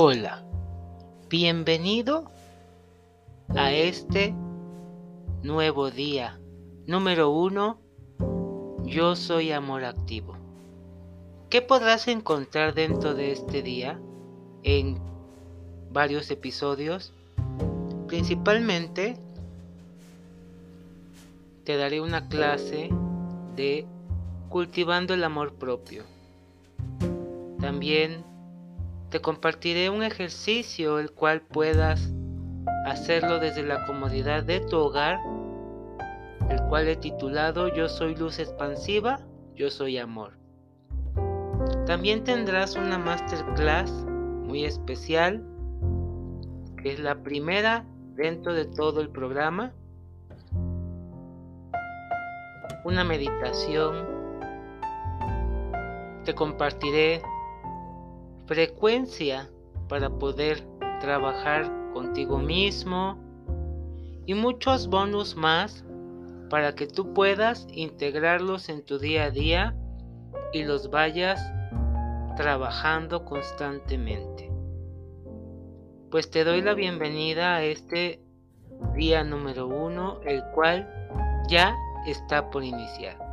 Hola, bienvenido a este nuevo día. Número uno, yo soy amor activo. ¿Qué podrás encontrar dentro de este día en varios episodios? Principalmente te daré una clase de cultivando el amor propio. También te compartiré un ejercicio el cual puedas hacerlo desde la comodidad de tu hogar, el cual he titulado Yo soy luz expansiva, yo soy amor. También tendrás una masterclass muy especial, que es la primera dentro de todo el programa. Una meditación. Te compartiré frecuencia para poder trabajar contigo mismo y muchos bonus más para que tú puedas integrarlos en tu día a día y los vayas trabajando constantemente. Pues te doy la bienvenida a este día número uno, el cual ya está por iniciar.